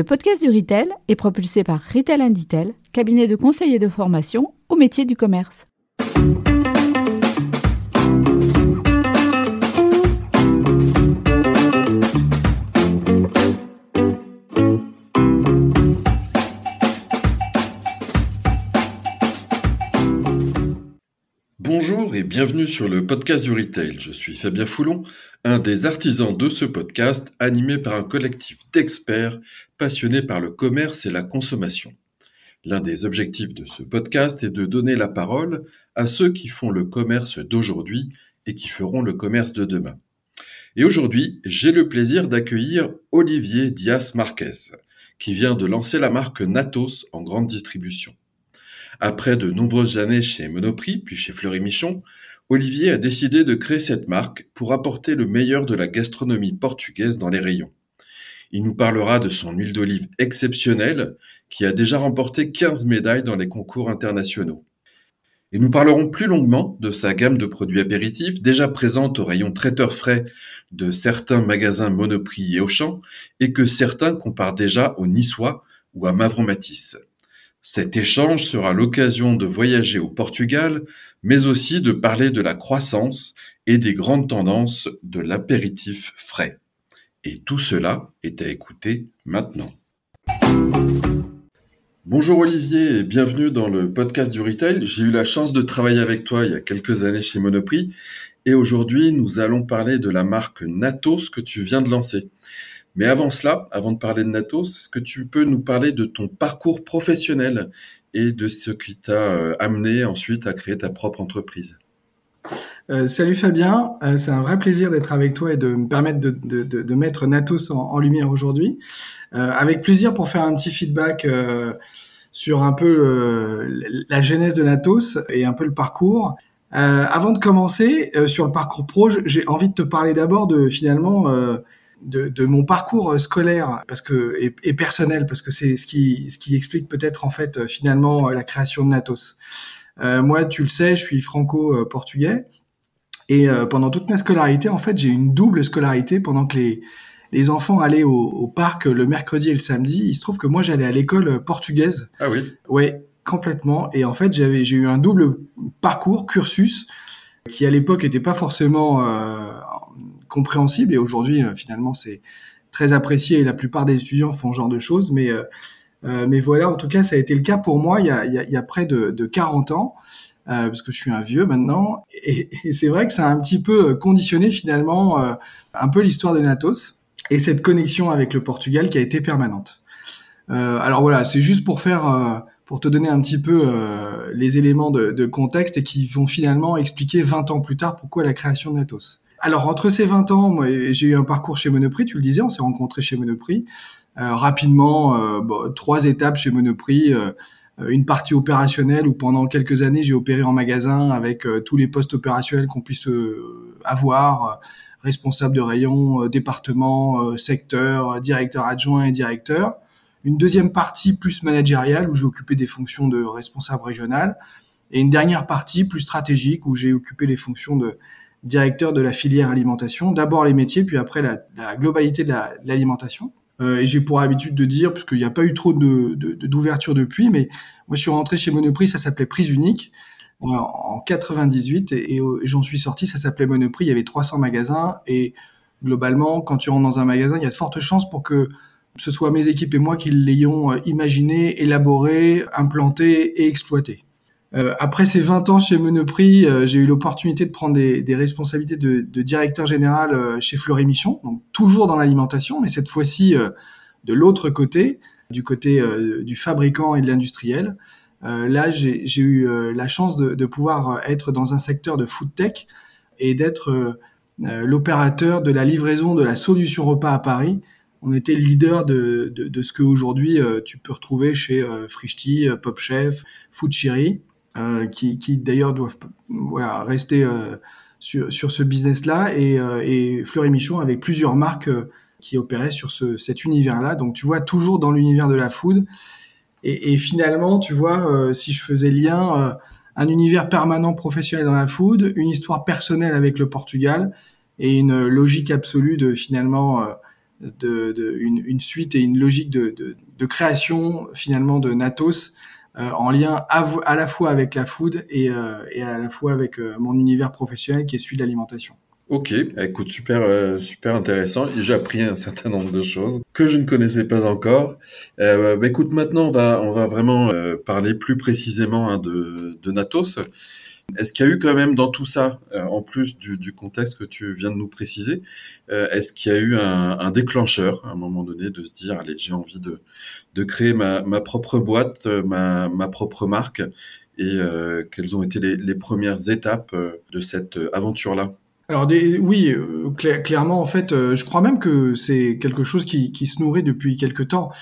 Le podcast du Retail est propulsé par Retail Inditel, cabinet de conseil et de formation au métier du commerce. Bienvenue sur le podcast du Retail. Je suis Fabien Foulon, un des artisans de ce podcast animé par un collectif d'experts passionnés par le commerce et la consommation. L'un des objectifs de ce podcast est de donner la parole à ceux qui font le commerce d'aujourd'hui et qui feront le commerce de demain. Et aujourd'hui, j'ai le plaisir d'accueillir Olivier Dias Marquez, qui vient de lancer la marque Natos en grande distribution. Après de nombreuses années chez Monoprix, puis chez Fleury Michon, Olivier a décidé de créer cette marque pour apporter le meilleur de la gastronomie portugaise dans les rayons. Il nous parlera de son huile d'olive exceptionnelle qui a déjà remporté 15 médailles dans les concours internationaux. Et nous parlerons plus longuement de sa gamme de produits apéritifs déjà présente au rayon traiteur frais de certains magasins Monoprix et Auchan et que certains comparent déjà au Niçois ou à Mavron Matisse. Cet échange sera l'occasion de voyager au Portugal, mais aussi de parler de la croissance et des grandes tendances de l'apéritif frais. Et tout cela est à écouter maintenant. Bonjour Olivier et bienvenue dans le podcast du retail. J'ai eu la chance de travailler avec toi il y a quelques années chez Monoprix et aujourd'hui nous allons parler de la marque Natos que tu viens de lancer. Mais avant cela, avant de parler de Natos, est-ce que tu peux nous parler de ton parcours professionnel et de ce qui t'a euh, amené ensuite à créer ta propre entreprise? Euh, salut Fabien, euh, c'est un vrai plaisir d'être avec toi et de me permettre de, mettre Natos en, lumière aujourd'hui. Avec plaisir pour faire un petit feedback sur un peu la genèse de Natos et un peu le parcours. avant de commencer sur le parcours pro, j'ai envie de te parler d'abord de finalement de, de, mon parcours euh, scolaire parce que et, et personnel parce que c'est ce qui ce qui explique peut-être en fait euh, finalement euh, la création de Natos. Euh, moi, tu le sais, je suis franco-portugais et euh, pendant toute ma scolarité, en fait, j'ai une double scolarité pendant que les les enfants allaient au, au, parc le mercredi et le samedi. Il se trouve que moi, j'allais à l'école portugaise. Ah oui. Ouais, complètement. Et en fait, j'avais j'ai eu un double parcours cursus qui à l'époque était pas forcément euh, compréhensible. Et aujourd'hui euh, finalement c'est très apprécié et la plupart des étudiants font ce genre de choses. Mais euh, euh, mais voilà en tout cas ça a été le cas pour moi il y a, il y a, il y a près de, de 40 ans euh, parce que je suis un vieux maintenant. Et, et c'est vrai que ça a un petit peu conditionné finalement euh, un peu l'histoire de Natos et cette connexion avec le Portugal qui a été permanente. Alors voilà c'est juste pour faire pour te donner un petit peu euh, les éléments de, de, contexte et qui vont finalement expliquer 20 ans plus tard pourquoi la création de Natos. Alors entre ces 20 ans, moi j'ai eu un parcours chez Monoprix, tu le disais, on s'est rencontrés chez Monoprix. Euh, rapidement, euh, trois étapes chez Monoprix. Euh, une partie opérationnelle où pendant quelques années j'ai opéré en magasin avec euh, tous les postes opérationnels qu'on puisse euh, avoir, responsable de rayon, département, secteur, directeur adjoint et directeur. Une deuxième partie plus managériale où j'ai occupé des fonctions de responsable régional. Et une dernière partie plus stratégique où j'ai occupé les fonctions de directeur de la filière alimentation, d'abord les métiers, puis après la, la globalité de l'alimentation. La, euh, et j'ai pour habitude de dire, parce qu'il n'y a pas eu trop de, d'ouverture de, depuis, mais moi je suis rentré chez Monoprix, ça s'appelait Prise Unique, euh, en 98, et, et, j'en suis sorti, ça s'appelait Monoprix, il y avait 300 magasins, et globalement, quand tu rentres dans un magasin, il y a de fortes chances pour que ce soit mes équipes et moi qui l'ayons euh, imaginé, élaboré, implanté et exploité. Euh, après ces 20 ans chez Monoprix, euh, j'ai eu l'opportunité de prendre des, des responsabilités de, de, directeur général euh, chez Fleury Michon, donc toujours dans l'alimentation, mais cette fois-ci euh, de l'autre côté, du côté euh, du fabricant et de l'industriel. là, j'ai eu la chance de, de, pouvoir être dans un secteur de food tech et d'être l'opérateur de la livraison de la solution repas à Paris. On était le leader de, de, ce que aujourd'hui tu peux retrouver chez Frischti, Pop Chef, Food Chiri. Euh, qui, d'ailleurs doivent voilà, rester euh, sur, sur ce business-là, et, euh, et Fleury Michon avec plusieurs marques qui opéraient sur ce, cet univers-là. Donc tu vois, toujours dans l'univers de la food. Et, finalement, tu vois, si je faisais lien, un univers permanent professionnel dans la food, une histoire personnelle avec le Portugal, et une logique absolue de finalement de, une, suite et une logique de, de création finalement de Natos en lien à, la fois avec la food et, et à la fois avec mon univers professionnel qui est celui de l'alimentation. Ok, écoute, super, euh, super intéressant. J'ai appris un certain nombre de choses que je ne connaissais pas encore. Euh, bah, écoute, maintenant on va, on va vraiment euh, parler plus précisément hein, de, de Natos. Est-ce qu'il y a eu quand même dans tout ça, euh, en plus du, contexte que tu viens de nous préciser, est-ce qu'il y a eu un, déclencheur à un moment donné de se dire, allez, j'ai envie de, de créer ma, ma propre boîte, ma, ma propre marque, et quelles ont été les, les premières étapes de cette aventure-là? Alors oui, euh, clairement en fait, euh, je crois même que c'est quelque chose qui, se nourrit depuis quelque temps.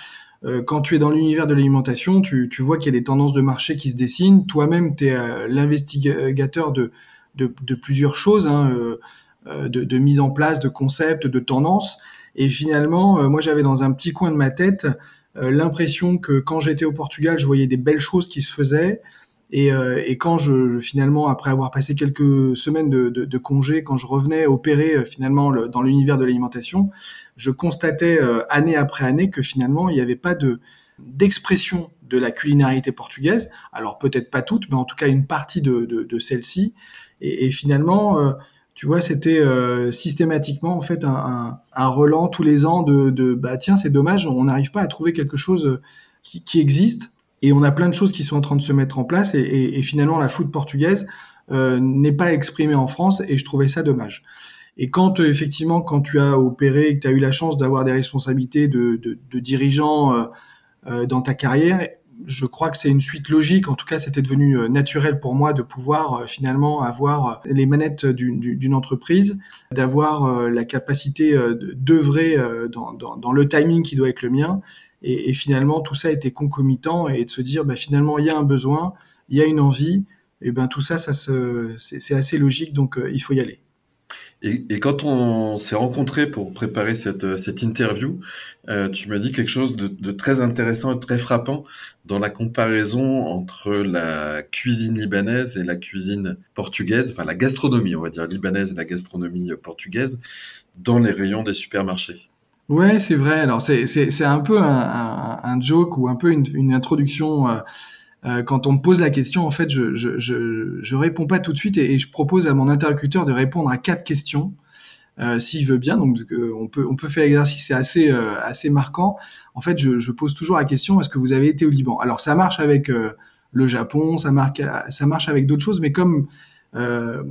Euh, quand tu es dans l'univers de l'alimentation, tu, vois qu'il y a des tendances de marché qui se dessinent. Toi-même, tu es l'investigateur de, de, plusieurs choses, hein, de, mise en place, de concepts, de tendances. Et finalement, moi j'avais dans un petit coin de ma tête l'impression que quand j'étais au Portugal, je voyais des belles choses qui se faisaient. Et, euh, et, quand je, finalement, après avoir passé quelques semaines de, de, de congé, quand je revenais opérer euh, finalement le, dans l'univers de l'alimentation, je constatais euh, année après année que finalement il n'y avait pas de d'expression de la culinarité portugaise. Alors peut-être pas toute, mais en tout cas une partie de, de, de celle-ci. Et, finalement, tu vois, c'était systématiquement en fait un, un, un, relan tous les ans de, de bah tiens c'est dommage, on n'arrive pas à trouver quelque chose qui, qui existe et on a plein de choses qui sont en train de se mettre en place et, et, et finalement la foot portugaise euh, n'est pas exprimée en France et je trouvais ça dommage. Et quand euh, effectivement quand tu as opéré que tu as eu la chance d'avoir des responsabilités de, de, de dirigeant euh, euh, dans ta carrière, je crois que c'est une suite logique. En tout cas, c'était devenu naturel pour moi de pouvoir finalement avoir les manettes d'une entreprise, d'avoir la capacité d'œuvrer dans, dans, dans, le timing qui doit être le mien et, finalement, tout ça était concomitant et de se dire, bah, finalement, il y a un besoin, il y a une envie, et ben tout ça, ça c'est assez logique, donc il faut y aller. Et, quand on s'est rencontrés pour préparer cette, cette interview, euh, tu m'as dit quelque chose de, très intéressant et très frappant dans la comparaison entre la cuisine libanaise et la cuisine portugaise, enfin la gastronomie, on va dire libanaise et la gastronomie portugaise, dans les rayons des supermarchés. Ouais, c'est vrai. Alors c'est un peu un, un, joke ou un peu une, une introduction. Euh, euh, quand on me pose la question, en fait, je je, je, je réponds pas tout de suite et, je propose à mon interlocuteur de répondre à quatre questions. Euh, s'il veut bien, donc euh, on peut on peut faire l'exercice, c'est assez euh, assez marquant. En fait, je, je, pose toujours la question est-ce que vous avez été au Liban? Alors ça marche avec le Japon, ça marche ça marche avec d'autres choses, mais comme euh,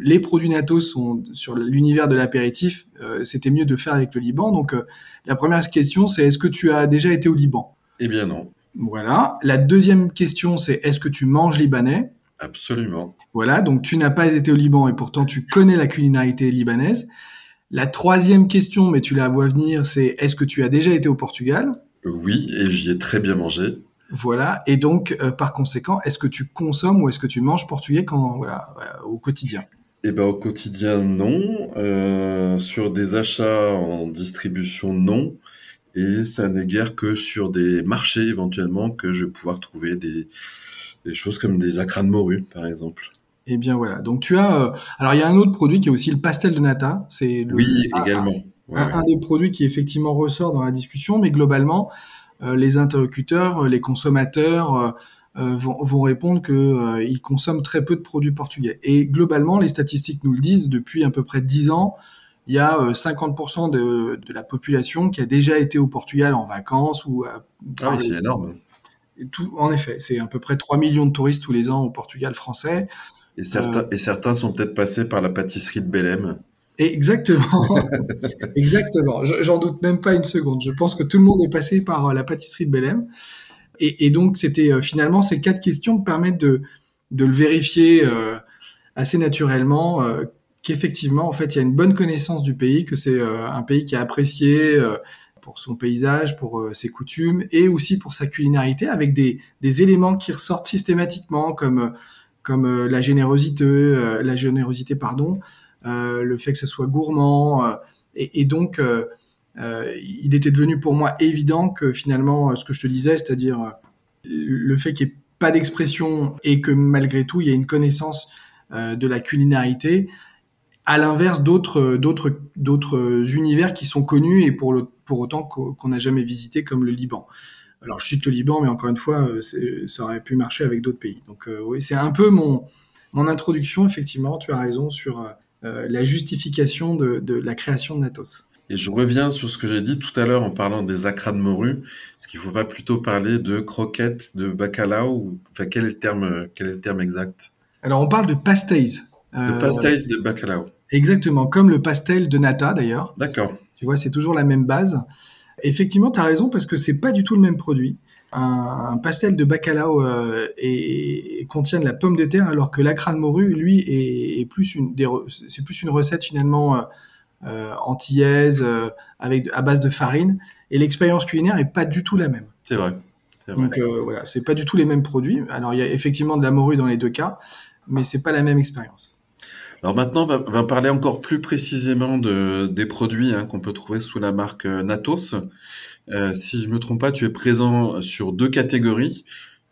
les produits NATO sont sur l'univers de l'apéritif, euh, c'était mieux de faire avec le Liban. Donc euh, la première question, c'est est-ce que tu as déjà été au Liban? Eh bien non. Voilà. La deuxième question, c'est est-ce que tu manges libanais? Absolument. Voilà, donc tu n'as pas été au Liban et pourtant tu connais la culinarité libanaise. La troisième question, mais tu la vois venir, c'est est-ce que tu as déjà été au Portugal? Oui, et j'y ai très bien mangé. Voilà. Et donc, euh, par conséquent, est-ce que tu consommes ou est-ce que tu manges portugais quand, voilà, au quotidien? Eh ben, au quotidien, non. Euh, sur des achats en distribution, non. Et ça n'est guère que sur des marchés éventuellement que je vais pouvoir trouver des, des choses comme des acras de morue, par exemple. Eh bien voilà. Donc tu as. Euh, alors il y a un autre produit qui est aussi le pastel de nata. C'est oui également. un, des produits qui effectivement ressort dans la discussion, mais globalement, euh, les interlocuteurs, euh, les consommateurs euh, vont, répondre qu'ils consomment très peu de produits portugais. Et globalement, les statistiques nous le disent, depuis à peu près 10 ans, il y a 50% de, la population qui a déjà été au Portugal en vacances ou ah oui, c'est énorme. Tout, en effet, c'est à peu près 3 millions de touristes tous les ans au Portugal français. Et certains, et certains sont peut-être passés par la pâtisserie de Belém. Exactement, exactement. J'en doute même pas une seconde. Je pense que tout le monde est passé par euh, la pâtisserie de Belém. Et, et donc, c'était euh, finalement ces quatre questions permettent de, de le vérifier euh, assez naturellement euh, qu'effectivement, en fait, il y a une bonne connaissance du pays, que c'est un pays qui est apprécié pour son paysage, pour ses coutumes et aussi pour sa culinarité, avec des, éléments qui ressortent systématiquement, comme la générosité, la générosité, pardon. Euh, le fait que ce soit gourmand. Euh, et, donc, euh, il était devenu pour moi évident que finalement, ce que je te disais, c'est-à-dire le fait qu'il n'y ait pas d'expression et que malgré tout, il y ait une connaissance de la culinarité, à l'inverse d'autres d'autres d'autres univers qui sont connus et pour le pour autant qu'on n'a jamais visité comme le Liban. Alors je cite le Liban, mais encore une fois, ça aurait pu marcher avec d'autres pays. Donc oui, c'est un peu mon mon introduction. Effectivement, tu as raison sur la justification de, de la création de Natos. Et je reviens sur ce que j'ai dit tout à l'heure en parlant des acras de morue. Est-ce qu'il ne faut pas plutôt parler de croquettes, de bacalao ou... Enfin, quel est le terme, quel est le terme exact? Alors, on parle de pastéis. De pastéis de bacalao. Exactement, comme le pastel de nata d'ailleurs. D'accord. Tu vois, c'est toujours la même base. Effectivement, tu as raison parce que c'est pas du tout le même produit. Un, pastel de bacalao euh, et, contient de la pomme de terre alors que l'acra de morue, lui, est, plus une, c'est plus une recette finalement. Euh, euh, antillaise, avec à base de farine. Et l'expérience culinaire est pas du tout la même. C'est vrai. Donc euh, voilà, c'est pas du tout les mêmes produits. Alors il y a effectivement de la morue dans les deux cas, mais c'est pas la même expérience. Alors maintenant, on va, parler encore plus précisément de, des produits hein, qu'on peut trouver sous la marque Natos. si je me trompe pas, tu es présent sur deux catégories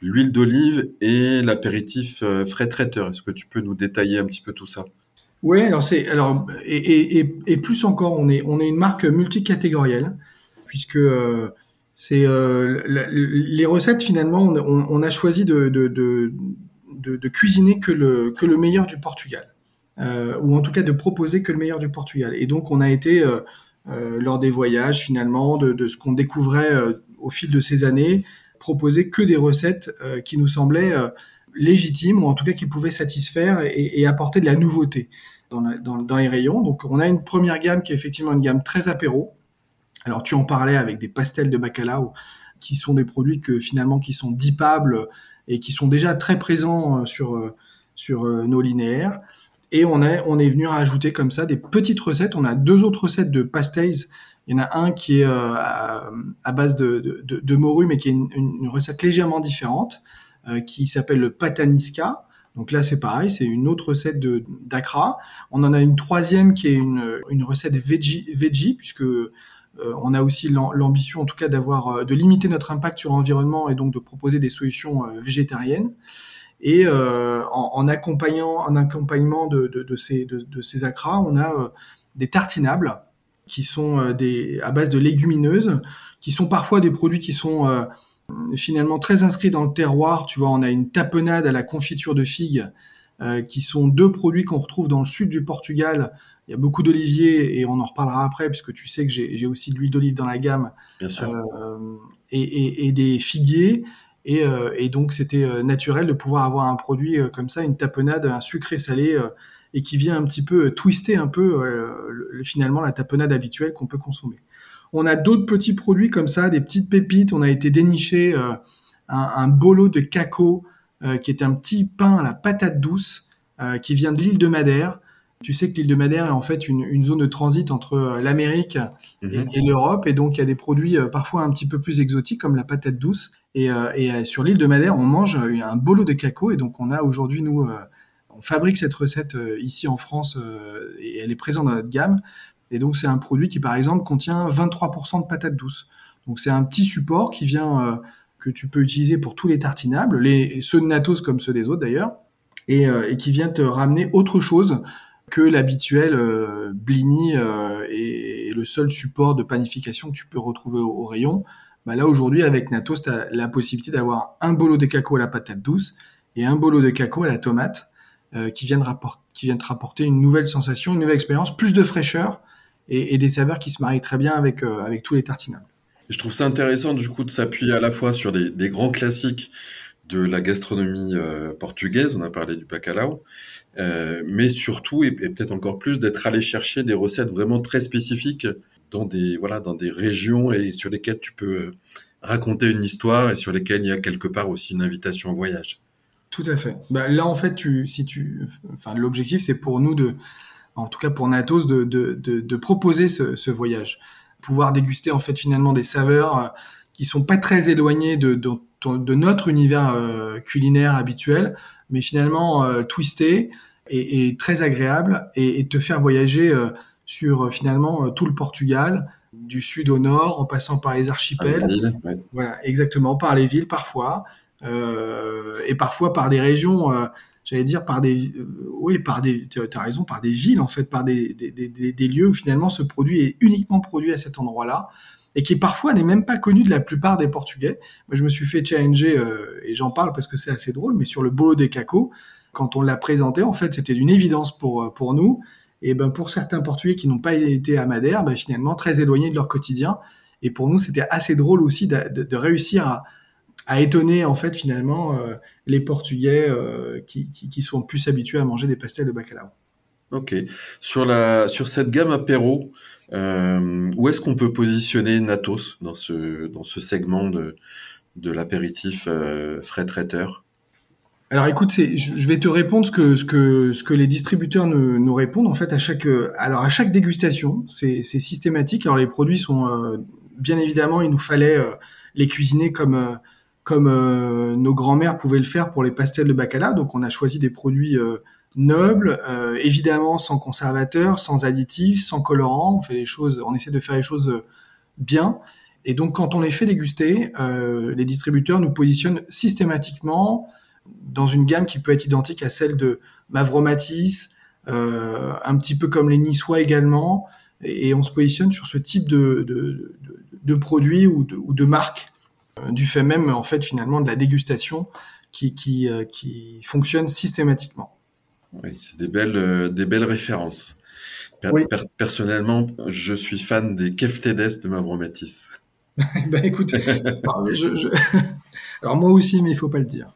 l'huile d'olive et l'apéritif frais traiteur. Est-ce que tu peux nous détailler un petit peu tout ça? Oui, alors c'est alors et, et, et, plus encore, on est on est une marque multicatégorielle puisque euh, c'est euh, les recettes finalement on, on a choisi de de, de de, cuisiner que le que le meilleur du Portugal euh, ou en tout cas de proposer que le meilleur du Portugal et donc on a été euh, euh, lors des voyages finalement de, de ce qu'on découvrait au fil de ces années proposer que des recettes qui nous semblaient légitimes ou en tout cas qui pouvaient satisfaire et, et apporter de la nouveauté dans, les rayons. Donc on a une première gamme qui est effectivement une gamme très apéro. Alors tu en parlais avec des pastels de bacalao qui sont des produits que finalement qui sont dipables et qui sont déjà très présents euh, sur euh, sur euh, nos linéaires. Et on est on est venu rajouter comme ça des petites recettes. On a deux autres recettes de pastels. Il y en a un qui est à, base de, de, morue, mais qui est une, recette légèrement différente, qui s'appelle le patanisca. Donc là, c'est pareil, c'est une autre recette de d'Acra. On en a une troisième qui est une, une recette veggie, veggie puisque euh, on a aussi l'ambition, en tout cas, d'avoir euh, de limiter notre impact sur l'environnement et donc de proposer des solutions euh, végétariennes. Et en, en, accompagnant, en accompagnement de, de, de ces de, de, ces acras, on a des tartinables qui sont des à base de légumineuses, qui sont parfois des produits qui sont finalement très inscrit dans le terroir. Tu vois, on a une tapenade à la confiture de figues, euh, qui sont deux produits qu'on retrouve dans le sud du Portugal. Il y a beaucoup d'oliviers et on en reparlera après, puisque tu sais que j'ai aussi de l'huile d'olive dans la gamme. Bien sûr. Euh, et, et, des figuiers. Et, euh, et donc, c'était naturel de pouvoir avoir un produit comme ça, une tapenade, un sucré salé, et qui vient un petit peu twister un peu finalement la tapenade habituelle qu'on peut consommer. On a d'autres petits produits comme ça, des petites pépites. On a été dénicher euh, un, bolo de cacao euh, qui est un petit pain à la patate douce euh, qui vient de l'île de Madère. Tu sais que l'île de Madère est en fait une, zone de transit entre l'Amérique mhm. et, l'Europe, et donc il y a des produits parfois un petit peu plus exotiques comme la patate douce. Et, sur l'île de Madère, on mange un bolo de cacao, et donc on a aujourd'hui nous on fabrique cette recette ici en France et elle est présente dans notre gamme. Et donc, c'est un produit qui, par exemple, contient 23% de patates douces. Donc, c'est un petit support qui vient, euh, que tu peux utiliser pour tous les tartinables, les, ceux de Natos comme ceux des autres d'ailleurs, et, euh, qui vient te ramener autre chose que l'habituel euh, blini et, le seul support de panification que tu peux retrouver au, rayon. Bah là, aujourd'hui, avec Natos, tu as la possibilité d'avoir un bolo de cacao à la patate douce et un bolo de cacao à la tomate qui, viennent qui viennent te rapporter une nouvelle sensation, une nouvelle expérience, plus de fraîcheur, et, des saveurs qui se marient très bien avec, euh, avec tous les tartinables. Je trouve ça intéressant du coup de s'appuyer à la fois sur des, grands classiques de la gastronomie euh, portugaise, on a parlé du bacalao, euh, mais surtout et, peut-être encore plus d'être allé chercher des recettes vraiment très spécifiques dans des voilà dans des régions et sur lesquelles tu peux raconter une histoire et sur lesquelles il y a quelque part aussi une invitation au voyage. Tout à fait. Bah, là en fait tu si tu enfin l'objectif c'est pour nous de en tout cas pour Natos, de, de, de, proposer ce, voyage. Pouvoir déguster en fait finalement des saveurs euh, qui sont pas très éloignées de, de, notre univers euh, culinaire habituel, mais finalement euh, twisté et, très agréable et, te faire voyager euh, sur finalement tout le Portugal, du sud au nord, en passant par les archipels. Voilà, exactement, par les villes parfois, et parfois par des régions j'allais dire par des, oui, par des, as raison, par des villes en fait, par des, des, des, des, lieux où finalement ce produit est uniquement produit à cet endroit-là et qui parfois n'est même pas connu de la plupart des Portugais. Moi, je me suis fait challenger et j'en parle parce que c'est assez drôle, mais sur le bolo des cacos, quand on l'a présenté, en fait, c'était d'une évidence pour pour nous. Et ben pour certains Portugais qui n'ont pas été à Madère, ben, finalement très éloignés de leur quotidien. Et pour nous, c'était assez drôle aussi de, réussir à, étonner en fait finalement euh, les Portugais euh, qui, sont plus habitués à manger des pastels de bacalao. Ok. Sur la sur cette gamme apéro, euh, où est-ce qu'on peut positionner Natos dans ce dans ce segment de de l'apéritif frais traiteur? Alors écoute, je vais te répondre ce que, ce que, ce que les distributeurs nous, nous répondent en fait à chaque, alors à chaque dégustation, c'est systématique. Alors les produits sont, euh, bien évidemment, il nous fallait euh, les cuisiner comme, euh, comme nos grands-mères pouvaient le faire pour les pastels de bacala. Donc on a choisi des produits nobles, évidemment sans conservateur, sans additifs, sans colorant. On fait les choses, on essaie de faire les choses bien. Et donc quand on les fait déguster, les distributeurs nous positionnent systématiquement dans une gamme qui peut être identique à celle de Mavromatis, euh, un petit peu comme les Niçois également, et, on se positionne sur ce type de, de, de, de produit ou de, ou de marque, euh, du fait même en fait finalement de la dégustation qui, qui, euh, qui fonctionne systématiquement. Oui, c'est des belles, euh, des belles références. Per oui. per personnellement, je suis fan des Keftedes de Mavromatis. ben écoute, je, je... alors moi aussi, mais il faut pas le dire.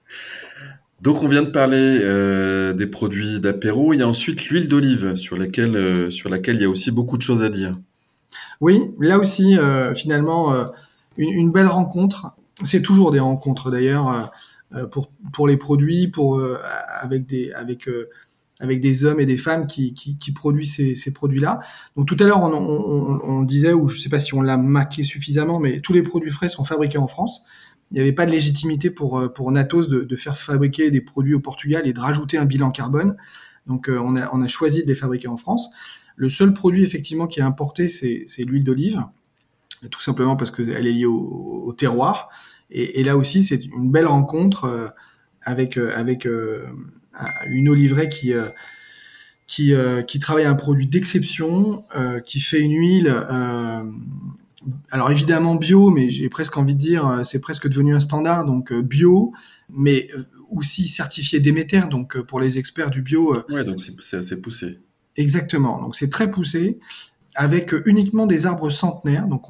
Donc on vient de parler euh, des produits d'apéro. Il y a ensuite l'huile d'olive sur laquelle euh, sur laquelle il y a aussi beaucoup de choses à dire. Oui, là aussi euh, finalement une, belle rencontre. C'est toujours des rencontres d'ailleurs pour pour les produits, pour avec des avec avec des hommes et des femmes qui, qui, produisent ces, ces produits-là. Donc tout à l'heure on, on, disait, ou je sais pas si on l'a maqué suffisamment, mais tous les produits frais sont fabriqués en France il n'y avait pas de légitimité pour, euh, pour Natos de, faire fabriquer des produits au Portugal et de rajouter un bilan carbone. Donc euh, on, a, on a choisi de les fabriquer en France. Le seul produit effectivement qui est importé, c'est l'huile d'olive, tout simplement parce qu'elle est liée au, terroir. Et, là aussi, c'est une belle rencontre euh, avec, euh, avec euh, une oliveraie qui, euh, qui, qui travaille un produit d'exception, qui fait une huile alors évidemment bio, mais j'ai presque envie de dire, euh, c'est presque devenu un standard, donc euh, bio, mais euh, aussi certifié Déméter, donc pour les experts du bio. Ouais, donc c'est assez poussé. Exactement, donc c'est très poussé, avec uniquement des arbres centenaires. Donc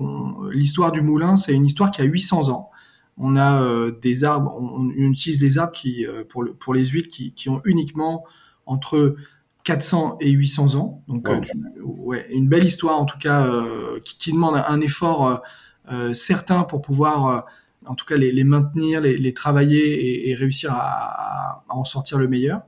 l'histoire du moulin, c'est une histoire qui a 800 ans. On a euh, des arbres, on, on, utilise des arbres qui, pour, le, pour les huiles qui, qui ont uniquement entre 400 et 800 ans. Donc, wow. euh, ouais, une belle histoire en tout cas euh, qui, qui, demande un effort euh, certain pour pouvoir, en tout cas, les, les maintenir, les, les, travailler et, et réussir à, à, en sortir le meilleur.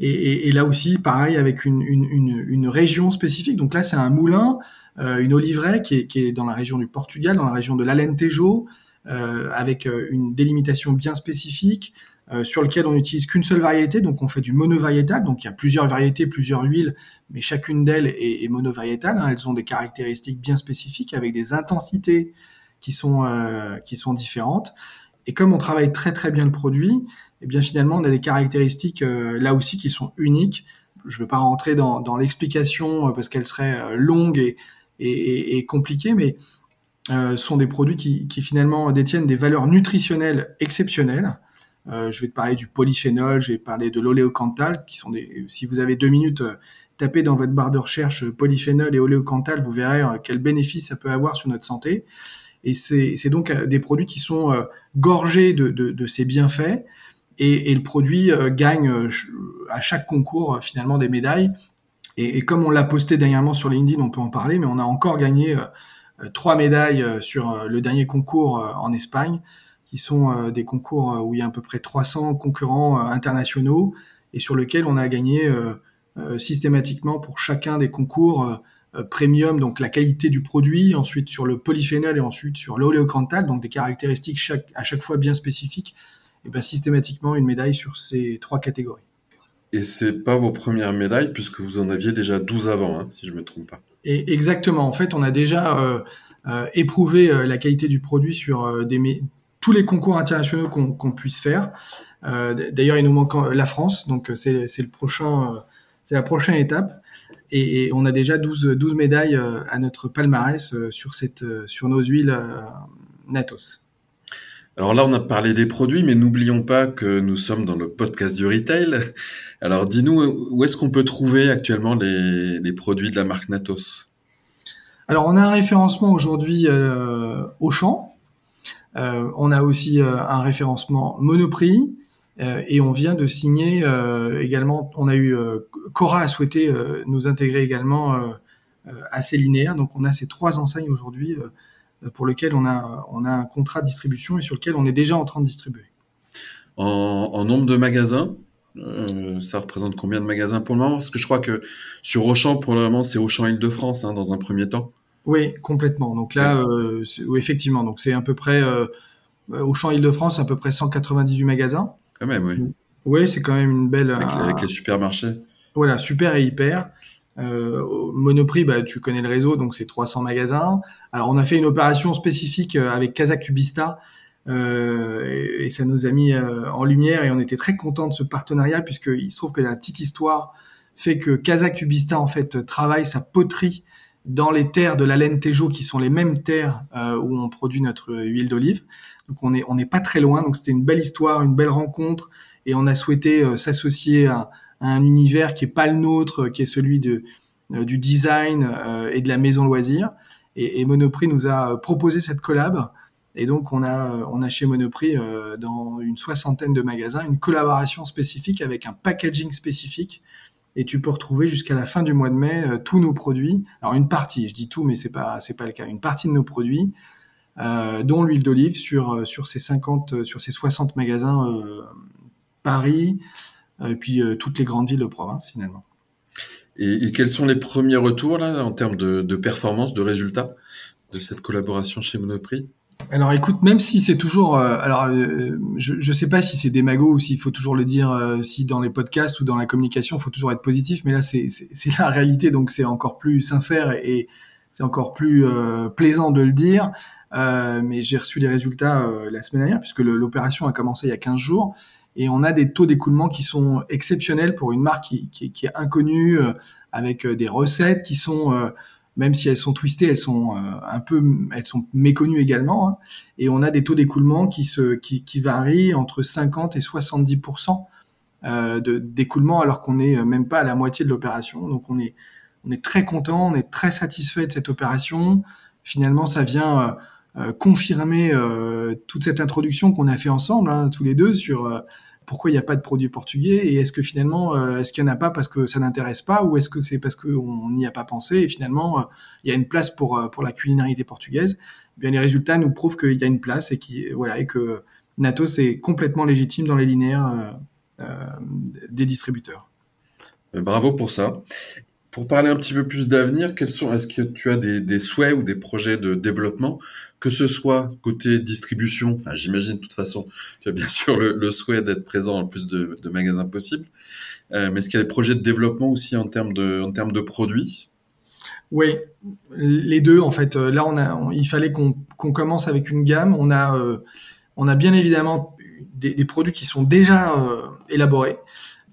Et, et, et, là aussi, pareil, avec une, une, une, une région spécifique. Donc là, c'est un moulin, une oliveraie qui est, qui est, dans la région du Portugal, dans la région de l'Alentejo, avec une délimitation bien spécifique, euh, sur lequel on n'utilise qu'une seule variété, donc on fait du monovariétal, donc il y a plusieurs variétés, plusieurs huiles, mais chacune d'elles est, est monovariétale, hein, elles ont des caractéristiques bien spécifiques avec des intensités qui sont, euh, qui sont différentes. Et comme on travaille très très bien le produit, eh bien finalement on a des caractéristiques euh, là aussi qui sont uniques. Je ne veux pas rentrer dans, l'explication parce qu'elle serait longue et, compliquée, mais sont des produits qui, finalement détiennent des valeurs nutritionnelles exceptionnelles. Euh, je vais te parler du polyphénol, je vais parler de l'oléocantal, qui sont des. Si vous avez deux minutes, euh, tapez dans votre barre de recherche euh, polyphénol et oléocantal, vous verrez quel bénéfice ça peut avoir sur notre santé. Et c'est donc des produits qui sont gorgés de, de, de ces bienfaits. Et, et, le produit gagne à chaque concours finalement des médailles. Et, et comme on l'a posté dernièrement sur LinkedIn, on peut en parler, mais on a encore gagné trois médailles sur le dernier concours en Espagne qui sont euh, des concours euh, où il y a à peu près 300 concurrents euh, internationaux et sur lesquels on a gagné systématiquement pour chacun des concours premium, donc la qualité du produit, ensuite sur le polyphénol et ensuite sur l'oléocantal, donc des caractéristiques chaque, à chaque fois bien spécifiques, et bien systématiquement une médaille sur ces trois catégories. Et c'est pas vos premières médailles puisque vous en aviez déjà 12 avant, hein, si je me trompe pas. Et exactement. En fait, on a déjà euh, euh, éprouvé euh, la qualité du produit sur des, tous les concours internationaux qu'on puisse faire. D'ailleurs, il nous manque la France, donc c'est le prochain, c'est la prochaine étape. Et, on a déjà 12, 12 médailles à notre palmarès sur, cette, sur nos huiles Natos. Alors là, on a parlé des produits, mais n'oublions pas que nous sommes dans le podcast du retail. Alors dis-nous, où est-ce qu'on peut trouver actuellement les, produits de la marque Natos? Alors on a un référencement aujourd'hui euh, au champ. Euh, on a aussi euh, un référencement Monoprix. et on vient de signer également, on a eu, Cora a souhaité nous intégrer également à ces linéaires. Donc on a ces trois enseignes aujourd'hui euh, pour lequel on a, on a un contrat de distribution et sur lequel on est déjà en train de distribuer. En, nombre de magasins, euh, ça représente combien de magasins pour le moment? Parce que je crois que sur Auchan, pour le moment, c'est Auchan Île-de-France hein, dans un premier temps. Oui, complètement. Donc là, euh, effectivement, donc c'est à peu près Auchan Île-de-France, à peu près 198 magasins. Quand même, oui. Oui, c'est quand même une belle. avec les supermarchés. Voilà, super et hyper. Euh, Monoprix, bah, tu connais le réseau, donc c'est 300 magasins. Alors on a fait une opération spécifique euh, avec Casa Cubista euh, et, ça nous a mis euh, en lumière et on était très content de ce partenariat puisqu'il se trouve que la petite histoire fait que Casa Cubista en fait travaille sa poterie dans les terres de la laine Tejo qui sont les mêmes terres euh, où on produit notre huile d'olive. Donc on est on n'est pas très loin. Donc c'était une belle histoire, une belle rencontre et on a souhaité s'associer à un univers qui est pas le nôtre, qui est celui de, euh, du design euh, et de la maison loisir. Et, et, Monoprix nous a proposé cette collab. Et donc, on a, on a chez Monoprix, euh, dans une soixantaine de magasins, une collaboration spécifique avec un packaging spécifique. Et tu peux retrouver jusqu'à la fin du mois de mai tous nos produits. Alors, une partie, je dis tout, mais c'est pas, pas le cas. Une partie de nos produits, euh, dont l'huile d'olive, sur, 50, sur ces 60 magasins Paris, euh, et puis euh, toutes les grandes villes de province finalement. Et, quels sont les premiers retours là en termes de performance, de résultats de cette collaboration chez Monoprix? Alors écoute, même si c'est toujours, euh, alors je ne sais pas si c'est des ou s'il faut toujours le dire, si dans les podcasts ou dans la communication, il faut toujours être positif, mais là c'est la réalité, donc c'est encore plus sincère et, c'est encore plus plaisant de le dire. mais j'ai reçu les résultats la semaine dernière puisque l'opération a commencé il y a 15 jours et on a des taux d'écoulement qui sont exceptionnels pour une marque qui, qui, qui est inconnue, euh, avec euh, des recettes qui sont, euh, même si elles sont twistées, elles sont un peu, elles sont méconnues également. Hein. et on a des taux d'écoulement qui, se, qui, qui varient entre 50 et 70% de d'écoulement alors qu'on n'est même pas à la moitié de l'opération. Donc on est, on est très content, on est très satisfait de cette opération. Finalement, ça vient confirmer toute cette introduction qu'on a fait ensemble, hein, tous les deux, sur pourquoi il n'y a pas de produits portugais et est-ce que finalement, euh, est-ce qu'il n'y en a pas parce que ça n'intéresse pas ou est-ce que c'est parce qu'on n'y a pas pensé et finalement, euh, il y a une place pour, euh, la culinarité portugaise eh Bien, les résultats nous prouvent qu'il y a une place et que Natos est complètement légitime dans les linéaires des distributeurs. Bravo pour ça. Pour parler un petit peu plus d'avenir, quels sont, est-ce que tu as des, des, souhaits ou des projets de développement, que ce soit côté distribution, enfin, j'imagine de toute façon, tu as bien sûr le, le souhait d'être présent dans le plus de, de magasins possible, euh, mais est-ce qu'il y a des projets de développement aussi en termes de, en termes de produits? Oui, les deux en fait. Euh, là, on a, il fallait qu'on commence avec une gamme. On a, euh, on a bien évidemment des, des, produits qui sont déjà élaborés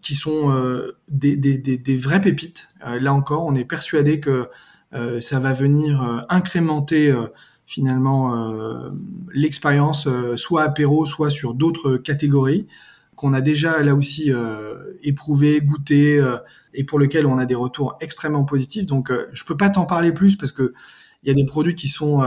qui sont euh, des, des, vraies pépites. Euh, là encore, on est persuadé que euh, ça va venir incrémenter finalement l'expérience, soit apéro, soit sur d'autres catégories qu'on a déjà là aussi éprouvé, goûté et pour lequel on a des retours extrêmement positifs. Donc, je peux pas t'en parler plus parce que il y a des produits qui sont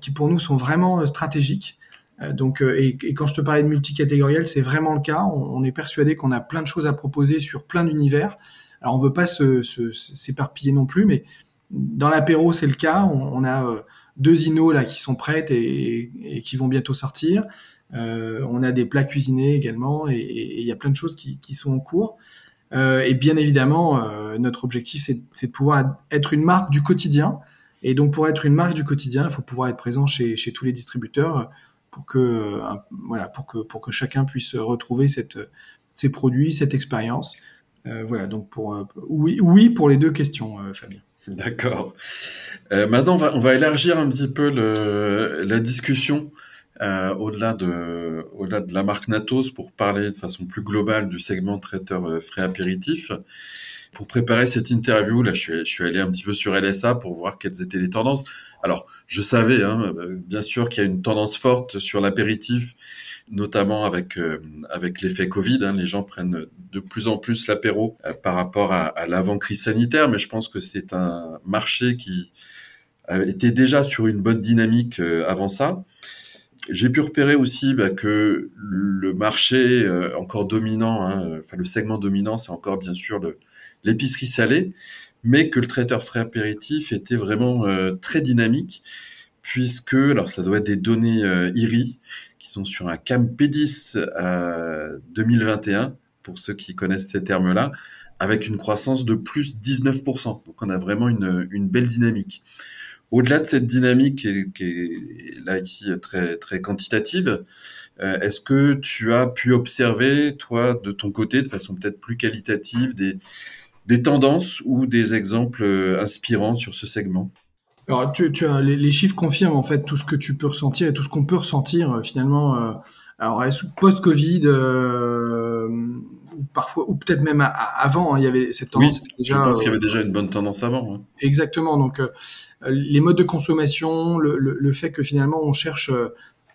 qui pour nous sont vraiment stratégiques. Euh, donc, euh, et, quand je te parlais de multicatégoriel, c'est vraiment le cas. On, est persuadé qu'on a plein de choses à proposer sur plein d'univers. Alors, on veut pas s'éparpiller non plus, mais dans l'apéro, c'est le cas. On, a euh, deux inos là qui sont prêtes et, qui vont bientôt sortir. on a des plats cuisinés également, et il y a plein de choses qui, sont en cours. et bien évidemment, notre objectif, c'est de pouvoir être une marque du quotidien. Et donc, pour être une marque du quotidien, il faut pouvoir être présent chez tous les distributeurs pour que euh, voilà pour que pour que chacun puisse retrouver cette ces produits, cette expérience. Euh, voilà donc pour euh, oui oui pour les deux questions, Fabien. D'accord. maintenant, on va, élargir un petit peu la discussion euh, au-delà de, au-delà de la marque Natos, pour parler de façon plus globale du segment traiteur euh, frais apéritifs. Pour préparer cette interview, là, je suis, je suis allé un petit peu sur LSA pour voir quelles étaient les tendances. Alors, je savais, hein, euh, bien sûr, qu'il y a une tendance forte sur l'apéritif, notamment avec avec l'effet Covid. Hein, les gens prennent de plus en plus l'apéro par rapport à, à l'avant-crise sanitaire, mais je pense que c'est un marché qui était déjà sur une bonne dynamique avant ça. J'ai pu repérer aussi bah, que le marché euh, encore dominant, hein, euh, enfin le segment dominant, c'est encore bien sûr l'épicerie salée, mais que le traiteur frais apéritif était vraiment euh, très dynamique, puisque, alors ça doit être des données IRI, qui sont sur un CAMP10 2021, pour ceux qui connaissent ces termes-là, avec une croissance de plus 19%. Donc on a vraiment une, une belle dynamique. Au-delà de cette dynamique qui est, là ici très très quantitative, euh, est-ce que tu as pu observer toi de ton côté de façon peut-être plus qualitative des des tendances ou des exemples euh, inspirants sur ce segment? Alors tu, tu as les, chiffres confirment en fait tout ce que tu peux ressentir et tout ce qu'on peut ressentir euh, finalement. alors post-Covid parfois, ou peut-être même avant, hein, il y avait cette tendance. Oui, déjà, je pense qu'il y avait déjà une bonne tendance avant. Exactement. Donc, les modes de consommation, le, fait que finalement on cherche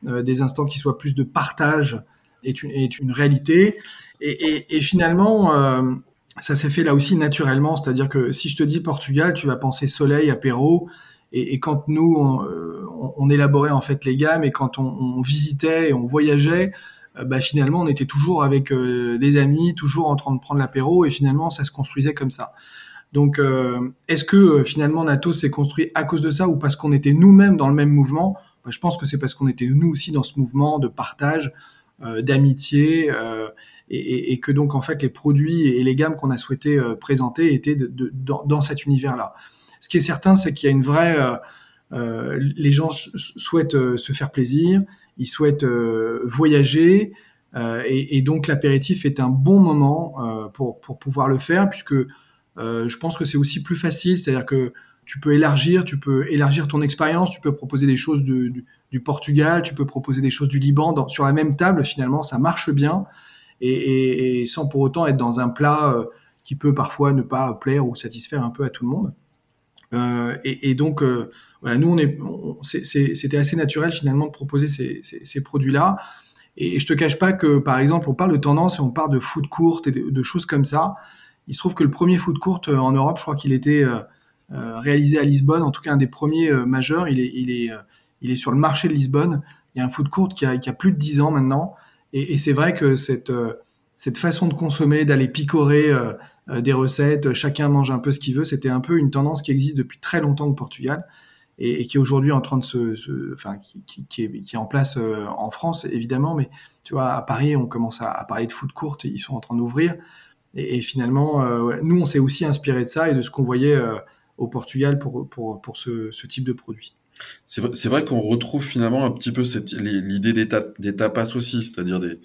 euh, des instants qui soient plus de partage est une, est une réalité. Et, finalement, euh, ça s'est fait là aussi naturellement, c'est-à-dire que si je te dis Portugal, tu vas penser soleil, apéro, et, quand nous euh, on, élaborait en fait les gammes et quand on, visitait et on voyageait, bah finalement on était toujours avec des amis, toujours en train de prendre l'apéro, et finalement ça se construisait comme ça. Donc, euh, est-ce que euh, finalement Nato s'est construit à cause de ça ou parce qu'on était nous-mêmes dans le même mouvement? Bah, Je pense que c'est parce qu'on était nous aussi dans ce mouvement de partage, euh, d'amitié, et, que donc en fait les produits et les gammes qu'on a souhaité présenter étaient dans, cet univers-là. Ce qui est certain, c'est qu'il y a une vraie... les gens souhaitent se faire plaisir, ils souhaitent voyager, et, donc l'apéritif est un bon moment pour, pour pouvoir le faire, puisque euh, je pense que c'est aussi plus facile, c'est-à-dire que tu peux élargir, tu peux élargir ton expérience, tu peux proposer des choses du, Portugal, tu peux proposer des choses du Liban sur la même table. Finalement, ça marche bien et, sans pour autant être dans un plat euh, qui peut parfois ne pas plaire ou satisfaire un peu à tout le monde. Euh, et, donc, nous, c'était assez naturel finalement de proposer ces, produits-là. Et je te cache pas que, par exemple, on parle de tendance et on parle de food court et de choses comme ça. Il se trouve que le premier foot court euh, en Europe, je crois qu'il était euh, euh, réalisé à Lisbonne, en tout cas un des premiers majeurs. Il est, sur le marché de Lisbonne. Il y a un foot court qui a, plus de 10 ans maintenant. Et, c'est vrai que cette façon de consommer, d'aller picorer des recettes, chacun mange un peu ce qu'il veut, c'était un peu une tendance qui existe depuis très longtemps au Portugal et, qui est aujourd'hui en train de se, enfin, qui, est, qui, est, en place en France évidemment, mais tu vois, à Paris, on commence à, parler de foot court, ils sont en train d'ouvrir. Et, finalement, euh, nous, on s'est aussi inspiré de ça et de ce qu'on voyait euh, au Portugal pour, pour, pour ce, type de produit. C'est vrai, qu'on retrouve finalement un petit peu l'idée des, tapas aussi, c'est-à-dire des,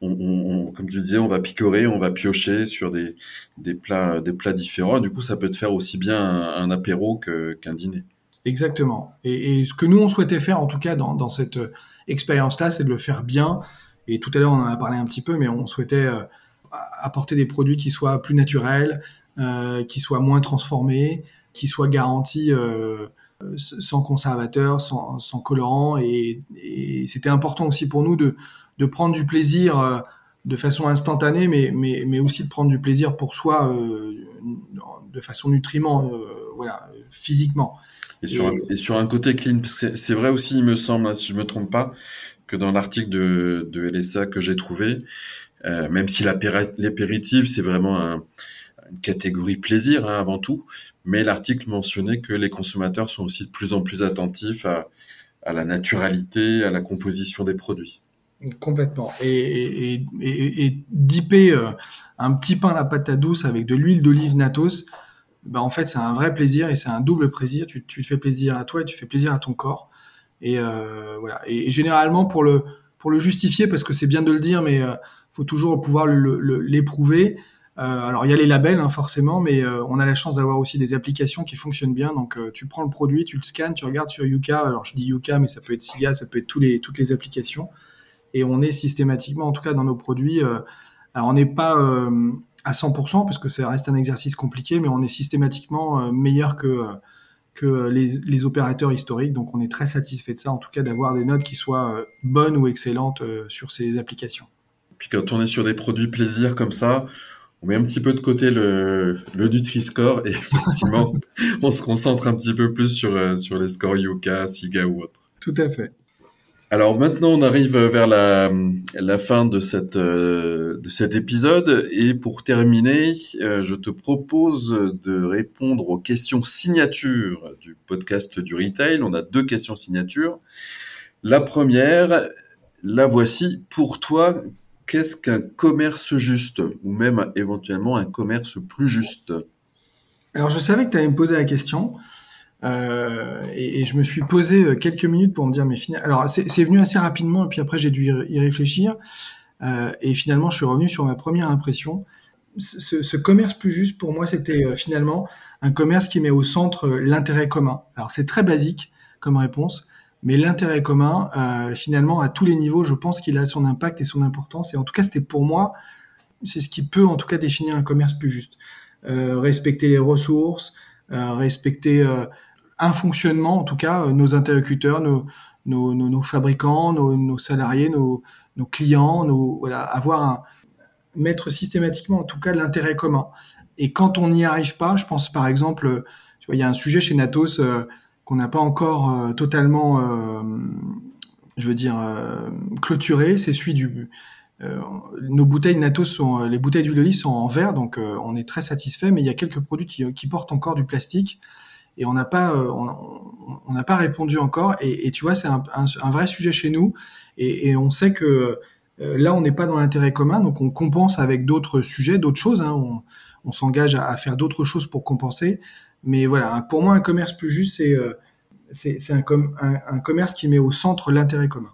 comme tu disais, on va picorer, on va piocher sur des, des, plats, des plats différents. Du coup, ça peut te faire aussi bien un, apéro qu'un dîner. Exactement. Et, ce que nous, on souhaitait faire, en tout cas, dans, cette euh, expérience-là, c'est de le faire bien. Et tout à l'heure, on en a parlé un petit peu, mais on souhaitait apporter des produits qui soient plus naturels, euh, qui soient moins transformés, qui soient garantis euh, sans conservateur, sans, sans colorant. Et, c'était important aussi pour nous de, de prendre du plaisir euh, de façon instantanée, mais, mais, mais, aussi de prendre du plaisir pour soi de façon nutriment, voilà, physiquement. Et sur, un, et sur un côté clean, c'est vrai aussi, il me semble, hein, si je me trompe pas, que dans l'article de, de LSA que j'ai trouvé, euh, même si l'apéritif, c'est vraiment une catégorie plaisir hein, avant tout, mais l'article mentionnait que les consommateurs sont aussi de plus en plus attentifs à, la naturalité, à la composition des produits. Complètement. Et, et, et, dipper euh, un petit pain à la patate douce avec de l'huile d'olive natos, bah en fait, c'est un vrai plaisir et c'est un double plaisir. Tu, tu fais plaisir à toi et tu fais plaisir à ton corps. Et euh, voilà. Et, généralement, pour le, pour le justifier, parce que c'est bien de le dire, mais faut toujours pouvoir l'éprouver. alors il y a les labels hein, forcément, mais on a la chance d'avoir aussi des applications qui fonctionnent bien. Donc tu prends le produit, tu le scannes, tu regardes sur Yuka. Alors je dis Yuka, mais ça peut être Siga, ça peut être tous les, toutes les applications. Et on est systématiquement, en tout cas dans nos produits, alors on n'est pas à 100% parce que ça reste un exercice compliqué, mais on est systématiquement meilleur que que les, opérateurs historiques. Donc on est très satisfait de ça, en tout cas d'avoir des notes qui soient euh, bonnes ou excellentes euh, sur ces applications. Puis quand on est sur des produits plaisir comme ça, on met un petit peu de côté le, le Nutri-Score et effectivement, on se concentre un petit peu plus sur, euh, sur les scores Yuka, Siga ou autres. Tout à fait. Alors maintenant, on arrive vers la, fin euh, de cet épisode et pour terminer, euh, je te propose de répondre aux questions signatures du podcast du retail. On a deux questions signatures. La première, la voici. Pour toi, qu'est-ce qu'un commerce juste ou même éventuellement un commerce plus juste? Alors je savais que tu allais me poser la question. Euh, et, je me suis posé euh, quelques minutes pour me dire, mais finalement, alors c'est venu assez rapidement, et puis après j'ai dû y réfléchir, euh, et finalement je suis revenu sur ma première impression. Ce, ce commerce plus juste, pour moi, c'était finalement un commerce qui met au centre l'intérêt commun. Alors c'est très basique comme réponse, mais l'intérêt commun, finalement, à tous les niveaux, je pense qu'il a son impact et son importance, et en tout cas, c'était pour moi, c'est ce qui peut en tout cas définir un commerce plus juste. respecter les ressources, respecter un fonctionnement, en tout cas, euh, nos interlocuteurs, nos, nos, nos, fabricants, nos, salariés, nos, clients, nos, voilà, avoir un, mettre systématiquement, en tout cas, l'intérêt commun. Et quand on n'y arrive pas, je pense par exemple, tu vois, il y a un sujet chez Natos euh, qu'on n'a pas encore euh, totalement, je veux dire, clôturé, c'est celui du, nos bouteilles Natos sont, les bouteilles d'huile d'olive sont en verre, donc on est très satisfait, mais il y a quelques produits qui portent encore du plastique et on n'a pas euh, on n'a pas répondu encore. Et, tu vois c'est un, vrai sujet chez nous. Et, on sait que euh, là on n'est pas dans l'intérêt commun donc on compense avec d'autres sujets d'autres choses hein, on, s'engage à, faire d'autres choses pour compenser. Mais voilà pour moi un commerce plus juste c'est euh, c'est un, commerce qui met au centre l'intérêt commun.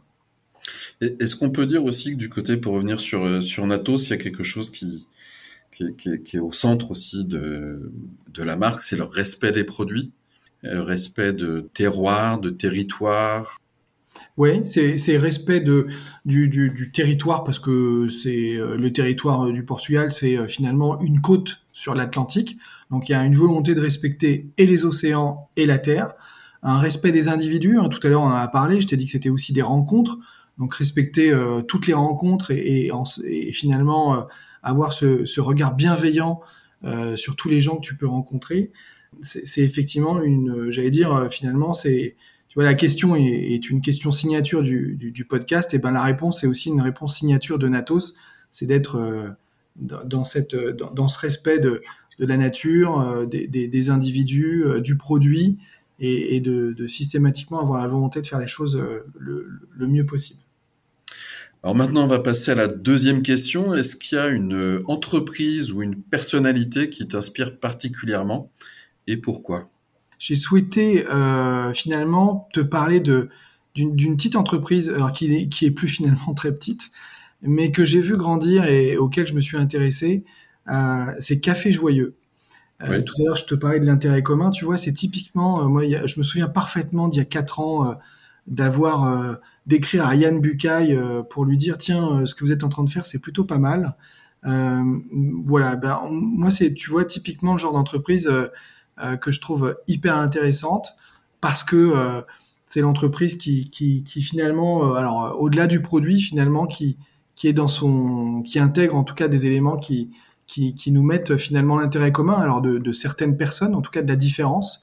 Est-ce qu'on peut dire aussi que du côté pour revenir sur sur Natos il y a quelque chose qui qui, est au centre aussi de, de la marque, c'est le respect des produits, le respect de terroir, de territoire. Oui, c'est respect de, du, du, territoire parce que c'est euh, le territoire du Portugal, c'est euh, finalement une côte sur l'Atlantique. Donc il y a une volonté de respecter et les océans et la terre, un respect des individus. Hein, tout à l'heure on en a parlé, je t'ai dit que c'était aussi des rencontres. Donc respecter euh, toutes les rencontres et, finalement euh, avoir ce, regard bienveillant euh, sur tous les gens que tu peux rencontrer, c'est effectivement une, j'allais dire finalement c'est, tu vois la question est, une question signature du, podcast. Et ben la réponse est aussi une réponse signature de Natos, c'est d'être dans, cette dans, ce respect de, la nature, des, individus, du produit et, de, systématiquement avoir la volonté de faire les choses le mieux possible. Alors maintenant, on va passer à la deuxième question. Est-ce qu'il y a une entreprise ou une personnalité qui t'inspire particulièrement et pourquoi? J'ai souhaité euh, finalement te parler de d'une petite entreprise, alors qui est, qui est plus finalement très petite, mais que j'ai vu grandir et auquel je me suis intéressé. Euh, c'est Café Joyeux. Euh, Tout à l'heure, je te parlais de l'intérêt commun. Tu vois, c'est typiquement, euh, moi, je me souviens parfaitement d'il y a quatre ans euh, d'avoir euh, d'écrire à Yann Bucaille euh, pour lui dire tiens euh, ce que vous êtes en train de faire c'est plutôt pas mal. Voilà ben moi c'est tu vois typiquement le genre d'entreprise que je trouve hyper intéressante parce que c'est l'entreprise qui, qui, qui, finalement alors au-delà du produit finalement qui qui est dans son qui intègre en tout cas des éléments qui qui, qui nous mettent finalement l'intérêt commun alors de, de, certaines personnes en tout cas de la différence.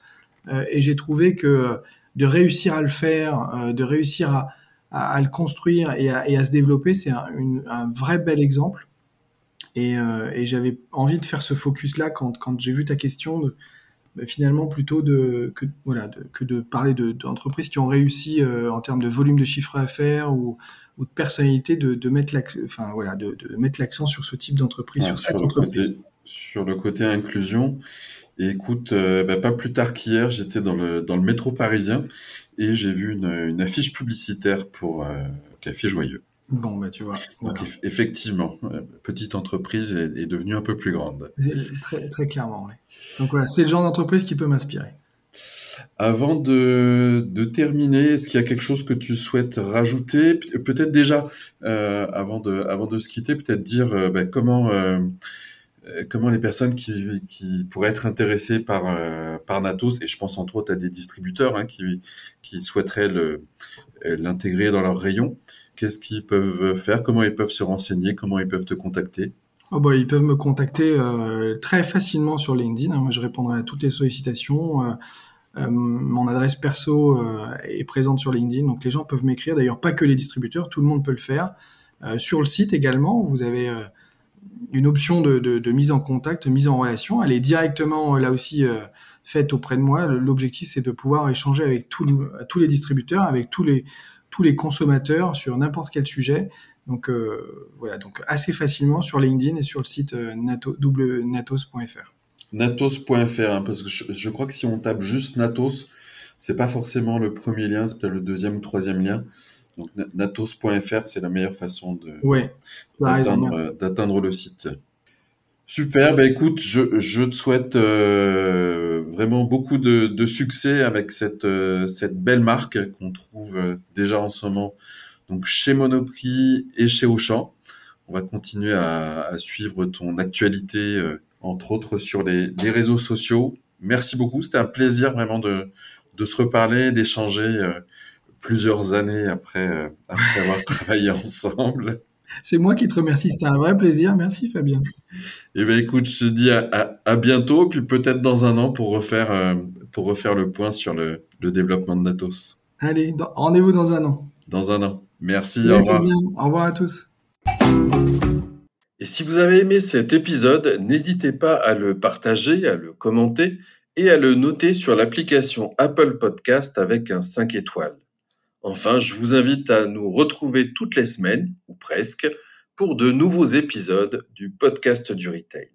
Et j'ai trouvé que de réussir à le faire, euh, de réussir à, à, le construire et à, et à se développer, c'est un, un, vrai bel exemple. Et, euh, et j'avais envie de faire ce focus-là quand, quand j'ai vu ta question, de, bah, finalement plutôt de, que, voilà, de, que de parler d'entreprises qui ont réussi euh, en termes de volume de chiffre d'affaires ou, ou, de personnalité, de, de mettre l'accent enfin, voilà, de, de mettre l'accent sur ce type d'entreprise, sur, sur, le côté, sur le côté inclusion. Et écoute, euh, bah, pas plus tard qu'hier, j'étais dans le, dans le métro parisien et j'ai vu une, une, affiche publicitaire pour euh, Café Joyeux. Bon, bah tu vois. Donc effectivement, petite entreprise est, devenue un peu plus grande. Très, très clairement, oui. Donc voilà, c'est le genre d'entreprise qui peut m'inspirer. Avant de, de terminer, est-ce qu'il y a quelque chose que tu souhaites rajouter? Peut-être déjà, euh, avant, de, avant de se quitter, peut-être dire euh, ben, comment, euh, comment les personnes qui, pourraient être intéressées par, par Natos, et je pense entre autres à des distributeurs hein, qui, qui souhaiteraient l'intégrer dans leur rayon, qu'est-ce qu'ils peuvent faire? Comment ils peuvent se renseigner? Comment ils peuvent te contacter? Oh bah, ils peuvent me contacter euh, très facilement sur LinkedIn. Hein. Moi, je répondrai à toutes les sollicitations. Euh, euh, mon adresse perso est présente sur LinkedIn, donc les gens peuvent m'écrire. D'ailleurs, pas que les distributeurs, tout le monde peut le faire. sur le site également, vous avez une option de, de, mise en contact, mise en relation. Elle est directement là aussi faite auprès de moi. L'objectif, c'est de pouvoir échanger avec tous les distributeurs, avec tous les, tous les consommateurs sur n'importe quel sujet. Donc euh, voilà, donc assez facilement sur LinkedIn et sur le site euh, natos.fr. Natos.fr, hein, parce que je, crois que si on tape juste Natos, c'est pas forcément le premier lien, c'est peut-être le deuxième ou troisième lien. Donc natos.fr, c'est la meilleure façon de euh, d'atteindre le site. Super, bah écoute, je, te souhaite vraiment beaucoup de, succès avec cette, cette belle marque qu'on trouve déjà en ce moment donc chez Monoprix et chez Auchan. On va continuer à, suivre ton actualité, euh, entre autres sur les, réseaux sociaux. Merci beaucoup, c'était un plaisir vraiment de, se reparler, d'échanger euh, plusieurs années après, euh, après avoir travaillé ensemble. C'est moi qui te remercie, c'était un vrai plaisir. Merci Fabien. Eh bien écoute, je te dis à, bientôt, puis peut-être dans un an pour refaire, pour refaire le point sur le, le développement de Natos. Allez, rendez-vous dans un an. Dans un an. Merci, au revoir. Au revoir à tous. Et si vous avez aimé cet épisode, n'hésitez pas à le partager, à le commenter et à le noter sur l'application Apple Podcast avec un 5 étoiles. Enfin, je vous invite à nous retrouver toutes les semaines, ou presque, pour de nouveaux épisodes du podcast du retail.